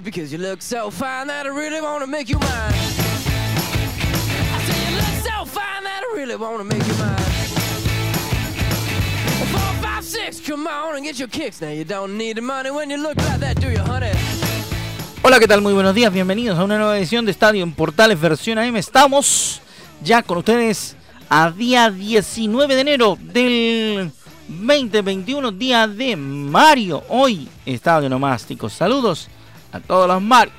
Because you look so fine that I really want to make you mine. I say you look so fine that I really want to make you mine. Four, five, six, come on and get your kicks. Now you don't need the money when you look like that, do you, honey? Hola, ¿qué tal? Muy buenos días, bienvenidos a una nueva edición de Estadio en Portales versión AM. Estamos ya con ustedes a día 19 de enero del 2021, día de Mario. Hoy, Estadio Nomástico. Saludos a todos los Marios.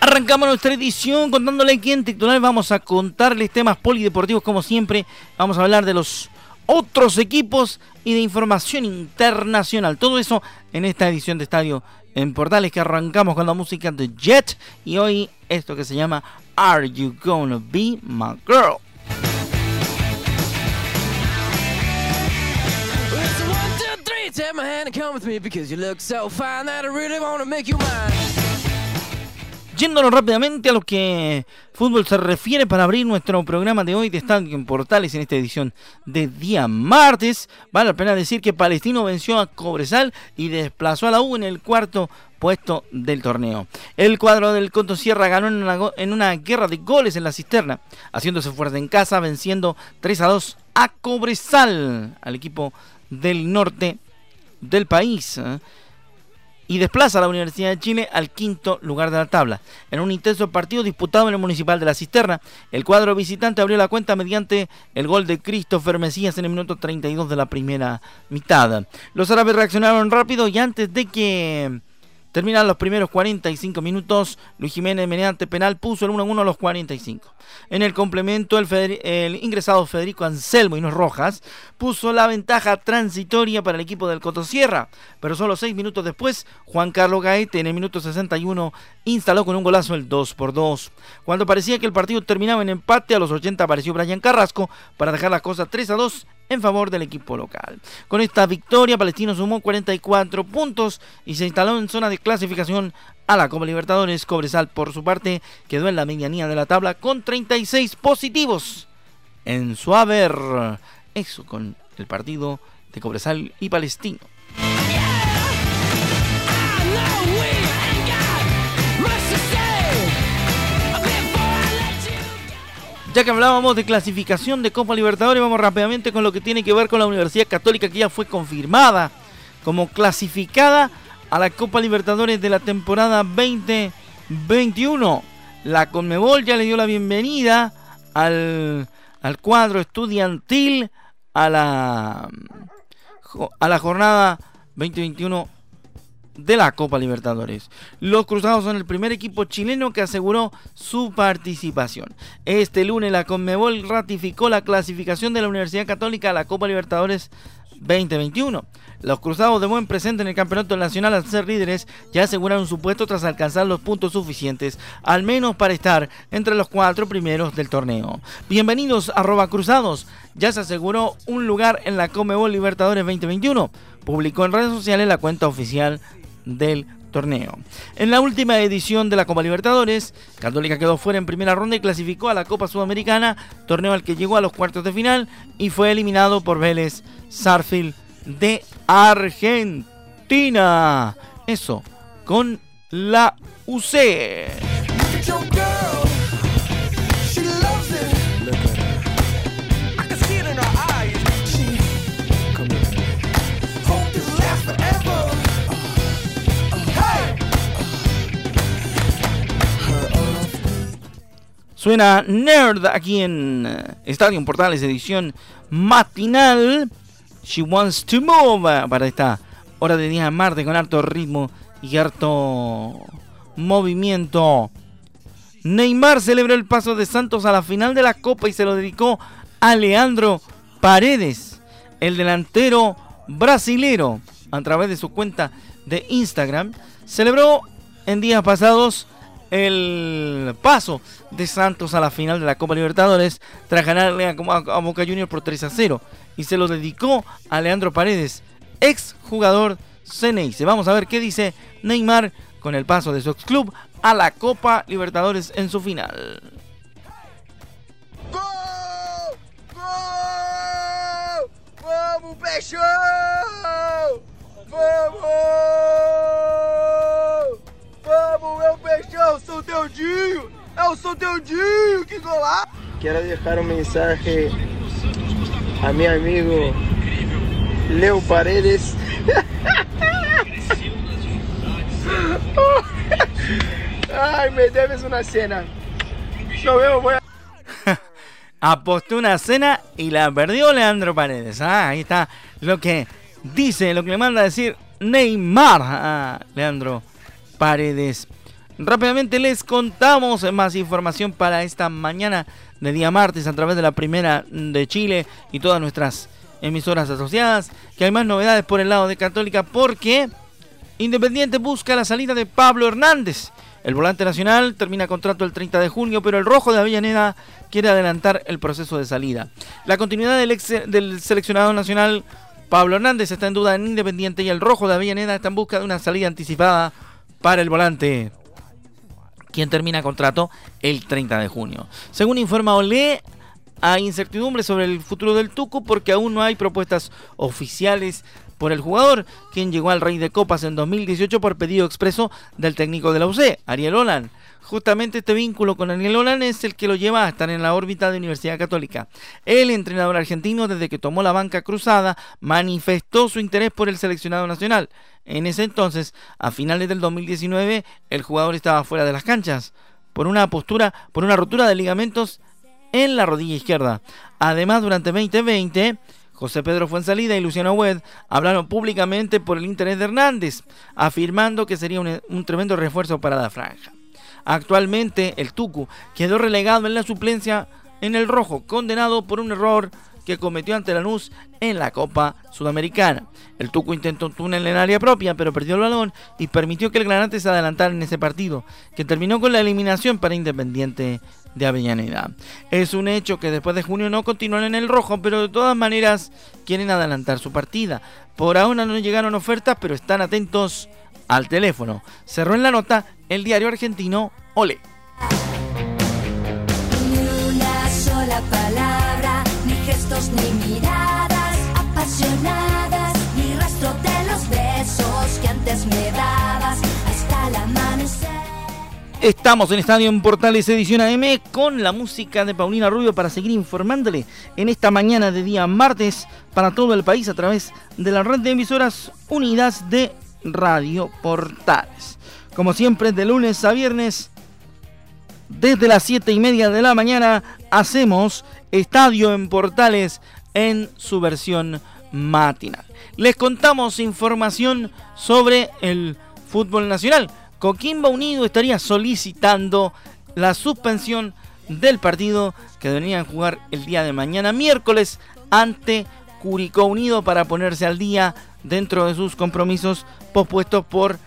Arrancamos nuestra edición contándole que en titular vamos a contarles temas polideportivos como siempre. Vamos a hablar de los otros equipos y de información internacional. Todo eso en esta edición de Estadio en Portales que arrancamos con la música de Jet y hoy esto que se llama Are You Gonna Be My Girl? Yéndonos rápidamente a lo que fútbol se refiere para abrir nuestro programa de hoy de Estadio en Portales en esta edición de día martes, vale la pena decir que Palestino venció a Cobresal y desplazó a la U en el cuarto puesto del torneo. El cuadro del Conto Sierra ganó en una, en una guerra de goles en la cisterna, haciéndose fuerte en casa, venciendo 3 a 2 a Cobresal, al equipo del norte del país ¿eh? y desplaza a la Universidad de Chile al quinto lugar de la tabla. En un intenso partido disputado en el Municipal de la Cisterna, el cuadro visitante abrió la cuenta mediante el gol de Christopher Mesías en el minuto 32 de la primera mitad. Los árabes reaccionaron rápido y antes de que Terminan los primeros 45 minutos. Luis Jiménez mediante penal puso el 1-1 a los 45. En el complemento, el, ingresado Federico Anselmo y no Rojas puso la ventaja transitoria para el equipo del Cotosierra. Pero solo 6 minutos después, Juan Carlos Gaete en el minuto 61 instaló con un golazo el 2 por 2. Cuando parecía que el partido terminaba en empate, a los 80 apareció Brian Carrasco para dejar las cosas 3 a 2 en favor del equipo local. Con esta victoria, Palestino sumó 44 puntos y se instaló en zona de clasificación a la Copa Libertadores. Cobresal, por su parte, quedó en la medianía de la tabla con 36 positivos en su haber. Eso con el partido de Cobresal y Palestino. Ya que hablábamos de clasificación de Copa Libertadores, vamos rápidamente con lo que tiene que ver con la Universidad Católica que ya fue confirmada como clasificada a la Copa Libertadores de la temporada 2021. La Conmebol ya le dio la bienvenida al, al cuadro estudiantil a la, a la jornada 2021 de la Copa Libertadores. Los Cruzados son el primer equipo chileno que aseguró su participación. Este lunes la Conmebol ratificó la clasificación de la Universidad Católica a la Copa Libertadores 2021. Los Cruzados de buen presente en el Campeonato Nacional al ser líderes ya aseguraron su puesto tras alcanzar los puntos suficientes, al menos para estar entre los cuatro primeros del torneo. Bienvenidos a Roba Cruzados. Ya se aseguró un lugar en la Comebol Libertadores 2021. Publicó en redes sociales la cuenta oficial del torneo. En la última edición de la Copa Libertadores, Católica quedó fuera en primera ronda y clasificó a la Copa Sudamericana, torneo al que llegó a los cuartos de final y fue eliminado por Vélez Sarfield de Argentina. Eso, con la UC. Suena Nerd aquí en eh, Estadio Portales, edición matinal. She Wants to Move para esta hora de día martes con harto ritmo y harto movimiento. Neymar celebró el paso de Santos a la final de la Copa y se lo dedicó a Leandro Paredes, el delantero brasilero, a través de su cuenta de Instagram, celebró en días pasados el paso de Santos a la final de la Copa Libertadores tras ganarle a, Boca Juniors por 3 a 0 y se lo dedicó a Leandro Paredes, ex jugador Ceneice. Vamos a ver qué dice Neymar con el paso de su ex club a la Copa Libertadores en su final. ¡Vamos, meu sou Deudinho! Eu sou Deudinho, que golaço! Quero deixar um mensagem a meu amigo Leo Paredes. Ay, me debes una cena. No veo, voy a... Apostó una cena y la perdió Leandro Paredes. Ah, ahí está lo que dice, lo que le manda a decir Neymar a Leandro Paredes. Rápidamente les contamos más información para esta mañana de día martes a través de la primera de Chile y todas nuestras emisoras asociadas. Que hay más novedades por el lado de Católica porque Independiente busca la salida de Pablo Hernández. El volante nacional termina contrato el 30 de junio, pero el rojo de Avellaneda quiere adelantar el proceso de salida. La continuidad del, seleccionado nacional Pablo Hernández está en duda en Independiente y el rojo de Avellaneda está en busca de una salida anticipada para el volante, quien termina contrato el 30 de junio. Según informa Olé, hay incertidumbre sobre el futuro del Tuco porque aún no hay propuestas oficiales por el jugador, quien llegó al Rey de Copas en 2018 por pedido expreso del técnico de la UC, Ariel Olan. Justamente este vínculo con Ariel Olan es el que lo lleva a estar en la órbita de Universidad Católica. El entrenador argentino, desde que tomó la banca cruzada, manifestó su interés por el seleccionado nacional. En ese entonces, a finales del 2019, el jugador estaba fuera de las canchas por una postura, por una rotura de ligamentos en la rodilla izquierda. Además, durante 2020, José Pedro Fuensalida y Luciano Wed hablaron públicamente por el interés de Hernández, afirmando que sería un, tremendo refuerzo para la franja. Actualmente, el Tucu quedó relegado en la suplencia en el rojo, condenado por un error que cometió ante Lanús en la Copa Sudamericana. El Tucu intentó un túnel en área propia, pero perdió el balón y permitió que el Granate se adelantara en ese partido, que terminó con la eliminación para Independiente de Avellaneda. Es un hecho que después de junio no continúan en el rojo, pero de todas maneras quieren adelantar su partida. Por ahora no llegaron ofertas, pero están atentos al teléfono. Cerró en la nota el diario argentino Ole. Ni una sola palabra, ni gestos, ni miradas apasionadas, ni rastro de los besos que antes me dabas hasta el amanecer. Estamos en Estadio en Portales Edición AM con la música de Paulina Rubio para seguir informándole en esta mañana de día martes para todo el país a través de la red de emisoras unidas de Radio Portales. Como siempre, de lunes a viernes, desde las 7 y media de la mañana, hacemos Estadio en Portales en su versión matinal. Les contamos información sobre el fútbol nacional Coquimbo Unido estaría solicitando la suspensión del partido que deberían jugar el día de mañana miércoles ante Curicó Unido para ponerse al día dentro de sus compromisos pospuestos por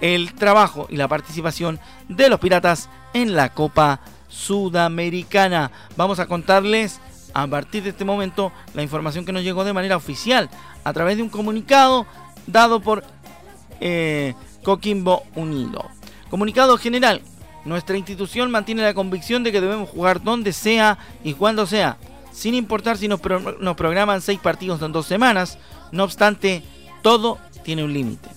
el trabajo y la participación de los Piratas en la Copa Sudamericana. Vamos a contarles a partir de este momento la información que nos llegó de manera oficial a través de un comunicado dado por eh, Coquimbo Unido. Comunicado general. Nuestra institución mantiene la convicción de que debemos jugar donde sea y cuando sea, sin importar si nos, nos programan seis partidos en dos semanas. No obstante, todo tiene un límite.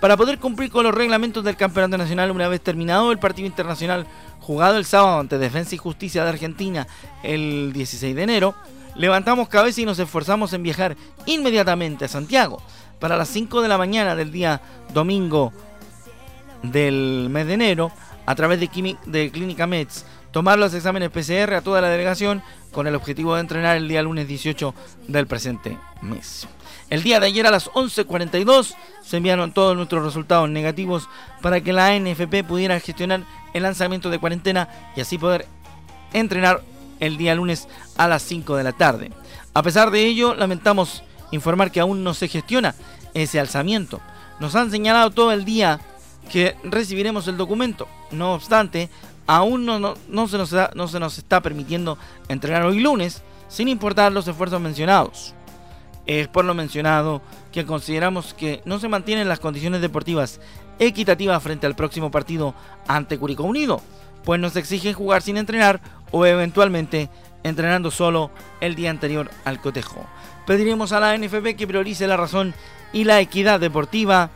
Para poder cumplir con los reglamentos del Campeonato Nacional una vez terminado el partido internacional jugado el sábado ante Defensa y Justicia de Argentina el 16 de enero, levantamos cabeza y nos esforzamos en viajar inmediatamente a Santiago para las 5 de la mañana del día domingo del mes de enero a través de, de Clínica Meds tomar los exámenes PCR a toda la delegación con el objetivo de entrenar el día lunes 18 del presente mes. El día de ayer a las 11.42 se enviaron todos nuestros resultados negativos para que la NFP pudiera gestionar el lanzamiento de cuarentena y así poder entrenar el día lunes a las 5 de la tarde. A pesar de ello, lamentamos informar que aún no se gestiona ese alzamiento. Nos han señalado todo el día que recibiremos el documento. No obstante, aún no, no, se nos no se nos está permitiendo entrenar hoy lunes, sin importar los esfuerzos mencionados. Es por lo mencionado que consideramos que no se mantienen las condiciones deportivas equitativas frente al próximo partido ante Curicó Unido, pues nos exigen jugar sin entrenar o eventualmente entrenando solo el día anterior al cotejo. Pediremos a la NFP que priorice la razón y la equidad deportiva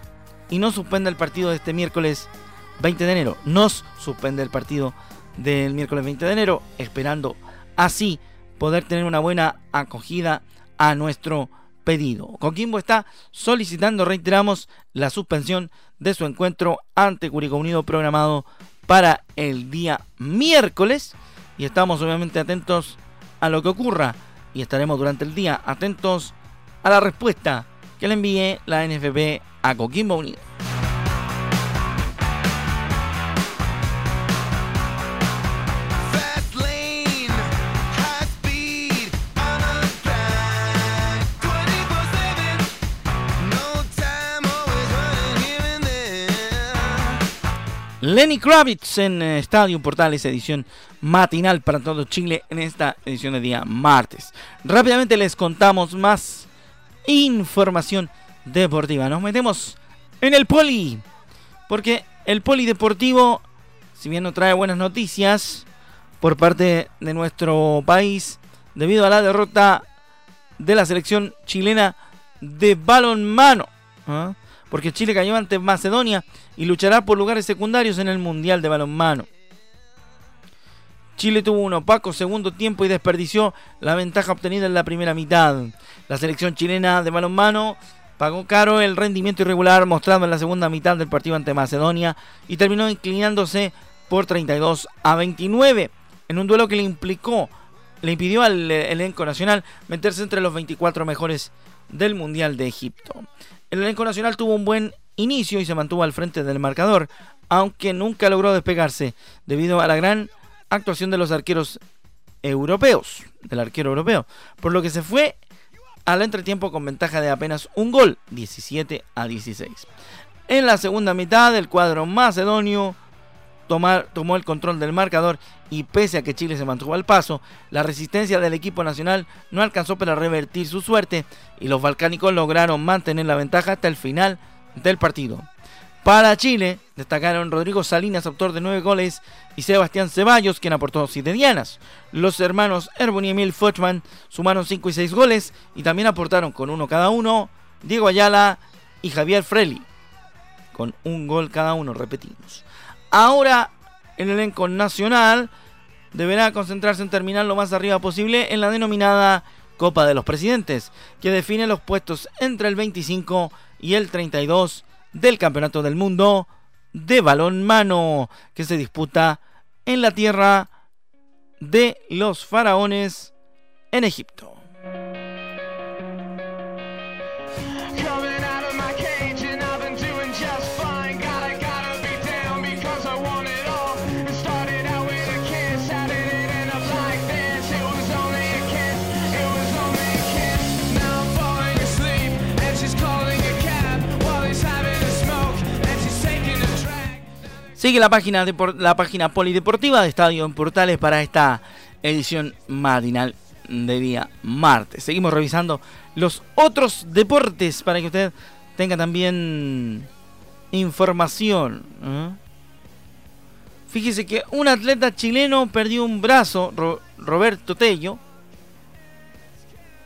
y no suspenda el partido de este miércoles 20 de enero. Nos suspende el partido del miércoles 20 de enero, esperando así poder tener una buena acogida a nuestro pedido. Coquimbo está solicitando, reiteramos, la suspensión de su encuentro ante Curicó Unido programado para el día miércoles y estamos obviamente atentos a lo que ocurra y estaremos durante el día atentos a la respuesta que le envíe la NFP a Coquimbo Unido. Lenny Kravitz en eh, Estadio Portales, edición matinal para todo Chile en esta edición de día martes. Rápidamente les contamos más información deportiva. Nos metemos en el poli, porque el polideportivo, si bien no trae buenas noticias por parte de nuestro país, debido a la derrota de la selección chilena de balonmano. ¿ah? Porque Chile cayó ante Macedonia y luchará por lugares secundarios en el Mundial de Balonmano. Chile tuvo un opaco segundo tiempo y desperdició la ventaja obtenida en la primera mitad. La selección chilena de balonmano pagó caro el rendimiento irregular mostrado en la segunda mitad del partido ante Macedonia y terminó inclinándose por 32 a 29 en un duelo que le implicó le impidió al elenco nacional meterse entre los 24 mejores del Mundial de Egipto. El elenco nacional tuvo un buen inicio y se mantuvo al frente del marcador, aunque nunca logró despegarse debido a la gran actuación de los arqueros europeos, del arquero europeo, por lo que se fue al entretiempo con ventaja de apenas un gol, 17 a 16. En la segunda mitad, el cuadro macedonio tomó el control del marcador y pese a que Chile se mantuvo al paso, la resistencia del equipo nacional no alcanzó para revertir su suerte y los balcánicos lograron mantener la ventaja hasta el final del partido. Para Chile destacaron Rodrigo Salinas, autor de nueve goles, y Sebastián Ceballos, quien aportó siete dianas. Los hermanos Erbon y Emil Fochman sumaron cinco y seis goles y también aportaron con uno cada uno Diego Ayala y Javier Freli, con un gol cada uno, repetimos. Ahora el elenco nacional deberá concentrarse en terminar lo más arriba posible en la denominada Copa de los Presidentes, que define los puestos entre el 25 y el 32 del Campeonato del Mundo de balón que se disputa en la tierra de los faraones en Egipto. Sigue la página, la página polideportiva de Estadio en Portales para esta edición matinal de día martes. Seguimos revisando los otros deportes para que usted tenga también información. ¿eh? Fíjese que un atleta chileno perdió un brazo, Roberto Tello,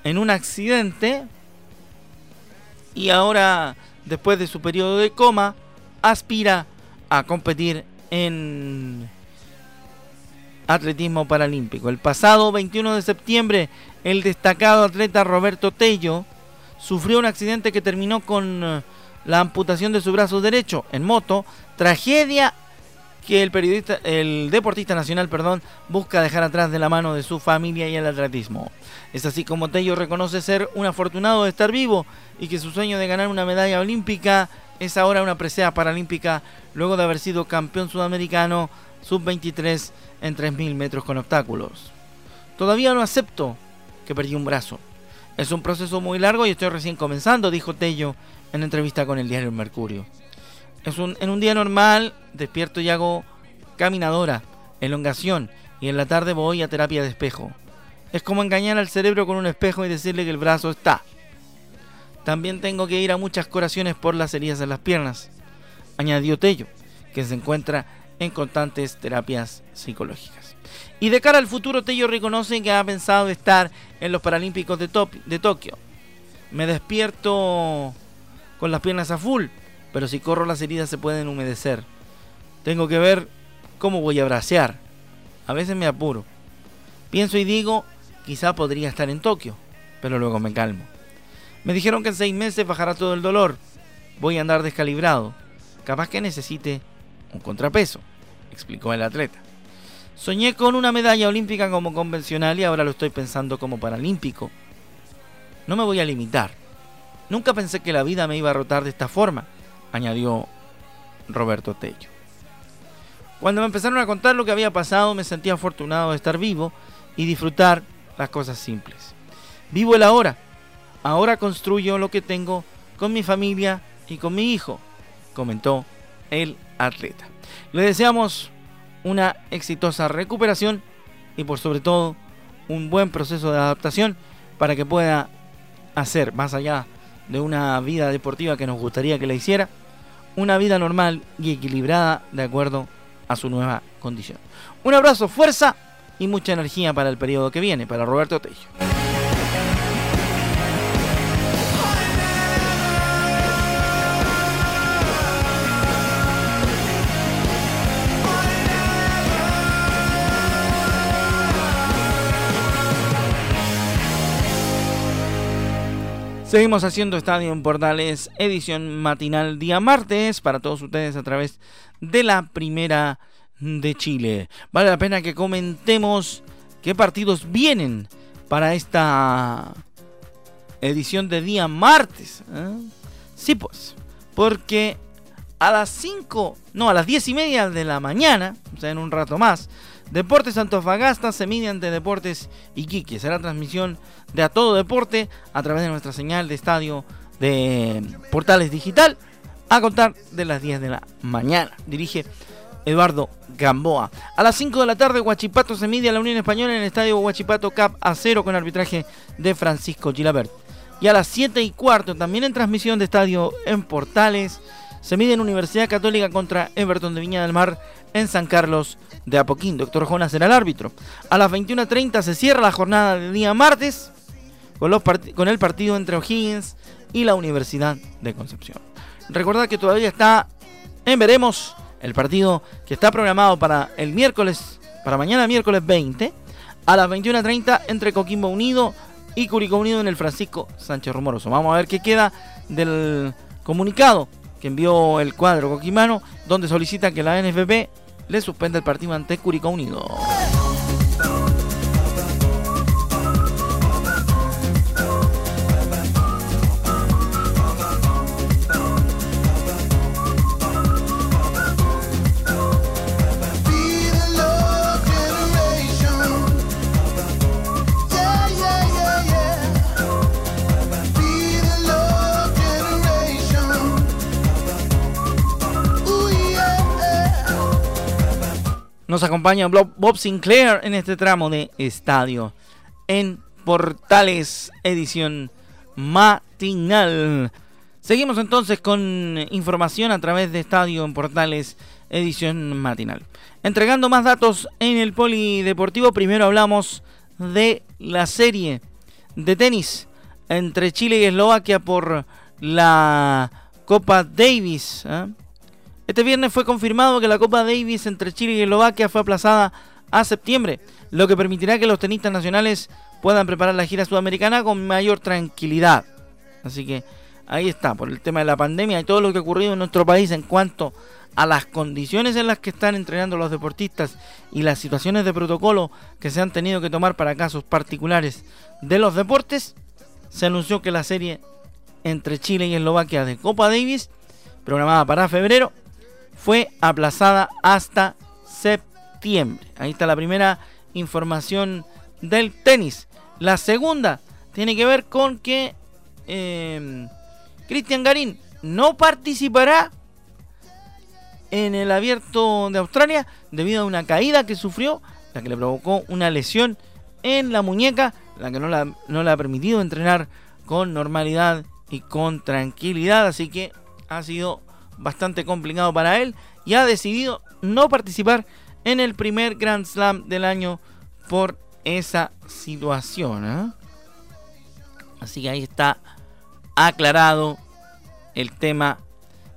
en un accidente y ahora, después de su periodo de coma, aspira a competir en atletismo paralímpico. El pasado 21 de septiembre, el destacado atleta Roberto Tello sufrió un accidente que terminó con eh, la amputación de su brazo derecho en moto, tragedia que el periodista, el deportista nacional, perdón, busca dejar atrás de la mano de su familia y el atletismo. Es así como Tello reconoce ser un afortunado de estar vivo y que su sueño de ganar una medalla olímpica es ahora una presea paralímpica luego de haber sido campeón sudamericano sub-23 en 3.000 metros con obstáculos. Todavía no acepto que perdí un brazo. Es un proceso muy largo y estoy recién comenzando, dijo Tello en entrevista con el diario Mercurio. Es un, en un día normal despierto y hago caminadora, elongación y en la tarde voy a terapia de espejo. Es como engañar al cerebro con un espejo y decirle que el brazo está. También tengo que ir a muchas curaciones por las heridas en las piernas, añadió Tello, que se encuentra en constantes terapias psicológicas. Y de cara al futuro, Tello reconoce que ha pensado estar en los Paralímpicos de, de Tokio. Me despierto con las piernas a full, pero si corro las heridas se pueden humedecer. Tengo que ver cómo voy a bracear. A veces me apuro. Pienso y digo, quizá podría estar en Tokio, pero luego me calmo. Me dijeron que en seis meses bajará todo el dolor. Voy a andar descalibrado. Capaz que necesite un contrapeso, explicó el atleta. Soñé con una medalla olímpica como convencional y ahora lo estoy pensando como paralímpico. No me voy a limitar. Nunca pensé que la vida me iba a rotar de esta forma, añadió Roberto Tello. Cuando me empezaron a contar lo que había pasado, me sentí afortunado de estar vivo y disfrutar las cosas simples. Vivo el ahora. Ahora construyo lo que tengo con mi familia y con mi hijo, comentó el atleta. Le deseamos una exitosa recuperación y por sobre todo un buen proceso de adaptación para que pueda hacer, más allá de una vida deportiva que nos gustaría que le hiciera, una vida normal y equilibrada de acuerdo a su nueva condición. Un abrazo, fuerza y mucha energía para el periodo que viene, para Roberto Tello. Seguimos haciendo Estadio en Portales, edición matinal día martes para todos ustedes a través de la primera de Chile. Vale la pena que comentemos qué partidos vienen para esta edición de día martes. ¿eh? Sí, pues, porque a las 5, no, a las 10 y media de la mañana, o sea, en un rato más, Deportes Antofagasta se mide ante Deportes Iquique. Será transmisión de A Todo Deporte a través de nuestra señal de estadio de Portales Digital a contar de las 10 de la mañana. Dirige Eduardo Gamboa. A las 5 de la tarde, Huachipato se mide a la Unión Española en el estadio Huachipato Cap a 0 con arbitraje de Francisco Gilabert. Y a las 7 y cuarto, también en transmisión de estadio en Portales, se mide en Universidad Católica contra Everton de Viña del Mar en San Carlos de Apoquín. Doctor Jonas será el árbitro. A las 21.30 se cierra la jornada del día martes con, el partido entre O'Higgins y la Universidad de Concepción. Recordad que todavía está en veremos el partido que está programado para el miércoles, para mañana miércoles 20, a las 21.30 entre Coquimbo Unido y Curicó Unido en el Francisco Sánchez Rumoroso. Vamos a ver qué queda del comunicado que envió el cuadro coquimano, donde solicita que la NFP le suspende el partido ante Curicó Unido. Nos acompaña Bob Sinclair en este tramo de estadio en Portales edición matinal. Seguimos entonces con información a través de Estadio en Portales edición matinal. Entregando más datos en el polideportivo, primero hablamos de la serie de tenis entre Chile y Eslovaquia por la Copa Davis. ¿eh? Este viernes fue confirmado que la Copa Davis entre Chile y Eslovaquia fue aplazada a septiembre, lo que permitirá que los tenistas nacionales puedan preparar la gira sudamericana con mayor tranquilidad. Así que ahí está, por el tema de la pandemia y todo lo que ha ocurrido en nuestro país en cuanto a las condiciones en las que están entrenando los deportistas y las situaciones de protocolo que se han tenido que tomar para casos particulares de los deportes, se anunció que la serie entre Chile y Eslovaquia de Copa Davis, programada para febrero, fue aplazada hasta septiembre. Ahí está la primera información del tenis. La segunda tiene que ver con que eh, Cristian Garín no participará en el abierto de Australia debido a una caída que sufrió, la que le provocó una lesión en la muñeca, la que no, la, no le ha permitido entrenar con normalidad y con tranquilidad, así que ha sido bastante complicado para él y ha decidido no participar en el primer Grand Slam del año por esa situación. ¿eh? Así que ahí está aclarado el tema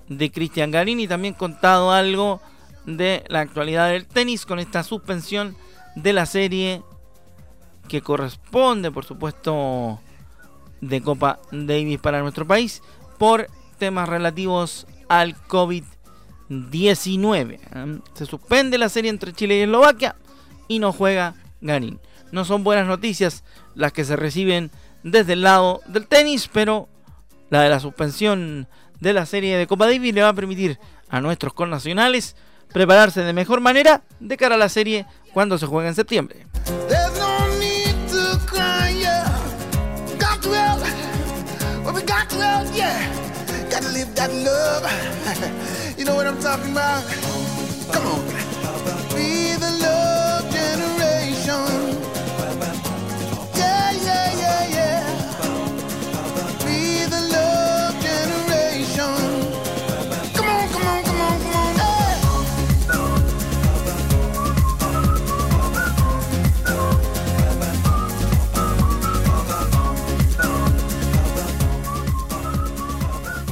de Cristian Garini. También contado algo de la actualidad del tenis con esta suspensión de la serie que corresponde, por supuesto, de Copa Davis para nuestro país por temas relativos al COVID-19. ¿eh? Se suspende la serie entre Chile y Eslovaquia y no juega Garín. No son buenas noticias las que se reciben desde el lado del tenis, pero la de la suspensión de la serie de Copa Davis le va a permitir a nuestros connacionales prepararse de mejor manera de cara a la serie cuando se juegue en septiembre. that love. you know what I'm talking about? Come on.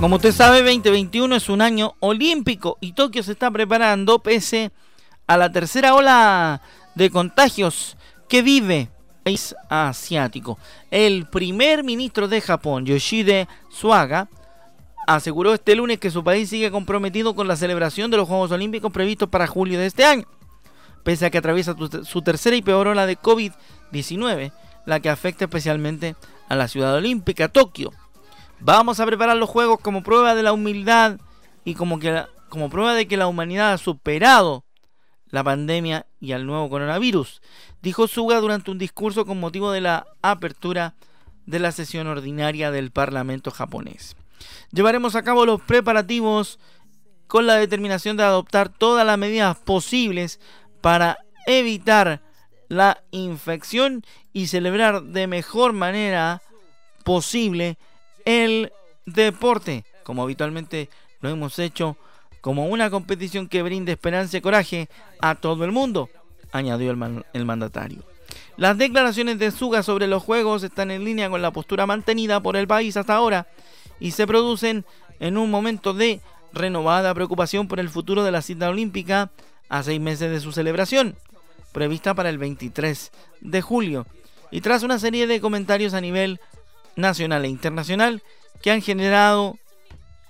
Como usted sabe, 2021 es un año olímpico y Tokio se está preparando pese a la tercera ola de contagios que vive el país asiático. El primer ministro de Japón, Yoshide Suaga, aseguró este lunes que su país sigue comprometido con la celebración de los Juegos Olímpicos previstos para julio de este año, pese a que atraviesa su tercera y peor ola de COVID-19, la que afecta especialmente a la ciudad olímpica, Tokio Vamos a preparar los juegos como prueba de la humildad y como, que, como prueba de que la humanidad ha superado la pandemia y al nuevo coronavirus, dijo Suga durante un discurso con motivo de la apertura de la sesión ordinaria del Parlamento japonés. Llevaremos a cabo los preparativos con la determinación de adoptar todas las medidas posibles para evitar la infección y celebrar de mejor manera posible el deporte, como habitualmente lo hemos hecho, como una competición que brinde esperanza y coraje a todo el mundo, añadió el, mandatario. Las declaraciones de Suga sobre los Juegos están en línea con la postura mantenida por el país hasta ahora y se producen en un momento de renovada preocupación por el futuro de la cita olímpica a seis meses de su celebración, prevista para el 23 de julio, y tras una serie de comentarios a nivel nacional e internacional que han generado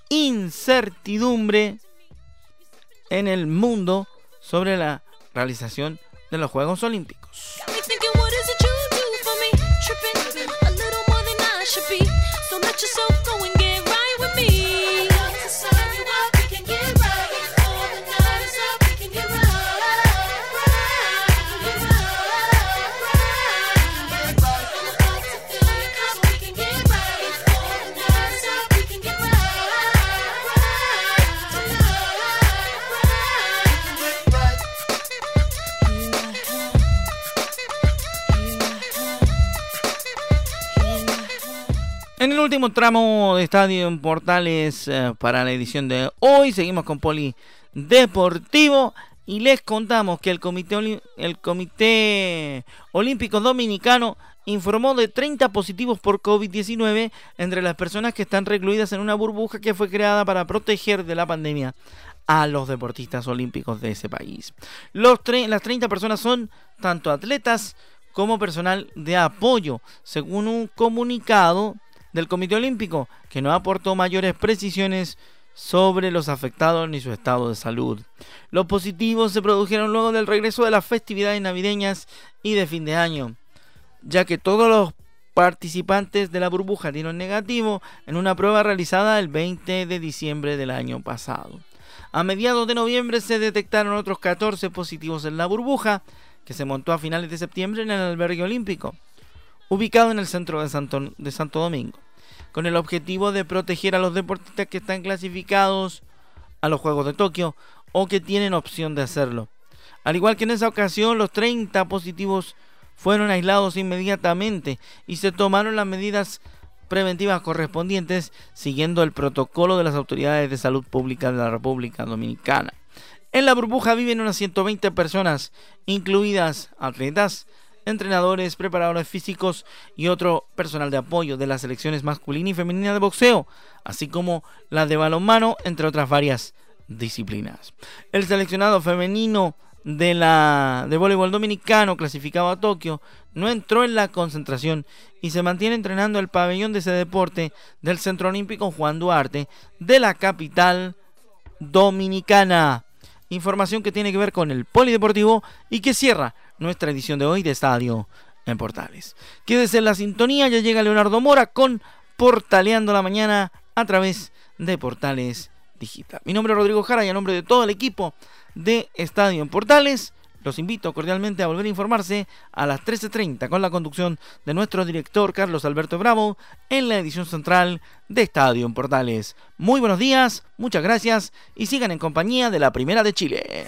incertidumbre en el mundo sobre la realización de los Juegos Olímpicos. El último tramo de Estadio en Portales eh, para la edición de hoy, seguimos con Poli Deportivo y les contamos que el Comité, el Comité Olímpico Dominicano informó de 30 positivos por COVID-19 entre las personas que están recluidas en una burbuja que fue creada para proteger de la pandemia a los deportistas olímpicos de ese país. Las 30 personas son tanto atletas como personal de apoyo, según un comunicado del Comité Olímpico, que no aportó mayores precisiones sobre los afectados ni su estado de salud. Los positivos se produjeron luego del regreso de las festividades navideñas y de fin de año, ya que todos los participantes de la burbuja dieron negativo en una prueba realizada el 20 de diciembre del año pasado. A mediados de noviembre se detectaron otros 14 positivos en la burbuja, que se montó a finales de septiembre en el albergue olímpico, ubicado en el centro de Santo, de Santo Domingo, con el objetivo de proteger a los deportistas que están clasificados a los Juegos de Tokio o que tienen opción de hacerlo. Al igual que en esa ocasión, los 30 positivos fueron aislados inmediatamente y se tomaron las medidas preventivas correspondientes siguiendo el protocolo de las autoridades de salud pública de la República Dominicana. En la burbuja viven unas 120 personas, incluidas atletas, entrenadores, preparadores físicos y otro personal de apoyo de las selecciones masculina y femenina de boxeo, así como la de balonmano, entre otras varias disciplinas. El seleccionado femenino de la de voleibol dominicano clasificado a Tokio no entró en la concentración y se mantiene entrenando el pabellón de ese deporte del Centro Olímpico Juan Duarte de la capital dominicana. Información que tiene que ver con el polideportivo y que cierra nuestra edición de hoy de Estadio en Portales. Quédese en la sintonía, ya llega Leonardo Mora con Portaleando la Mañana a través de Portales Digital. Mi nombre es Rodrigo Jara y a nombre de todo el equipo de Estadio en Portales. Los invito cordialmente a volver a informarse a las 13.30 con la conducción de nuestro director Carlos Alberto Bravo en la edición central de Estadio en Portales. Muy buenos días, muchas gracias y sigan en compañía de la Primera de Chile.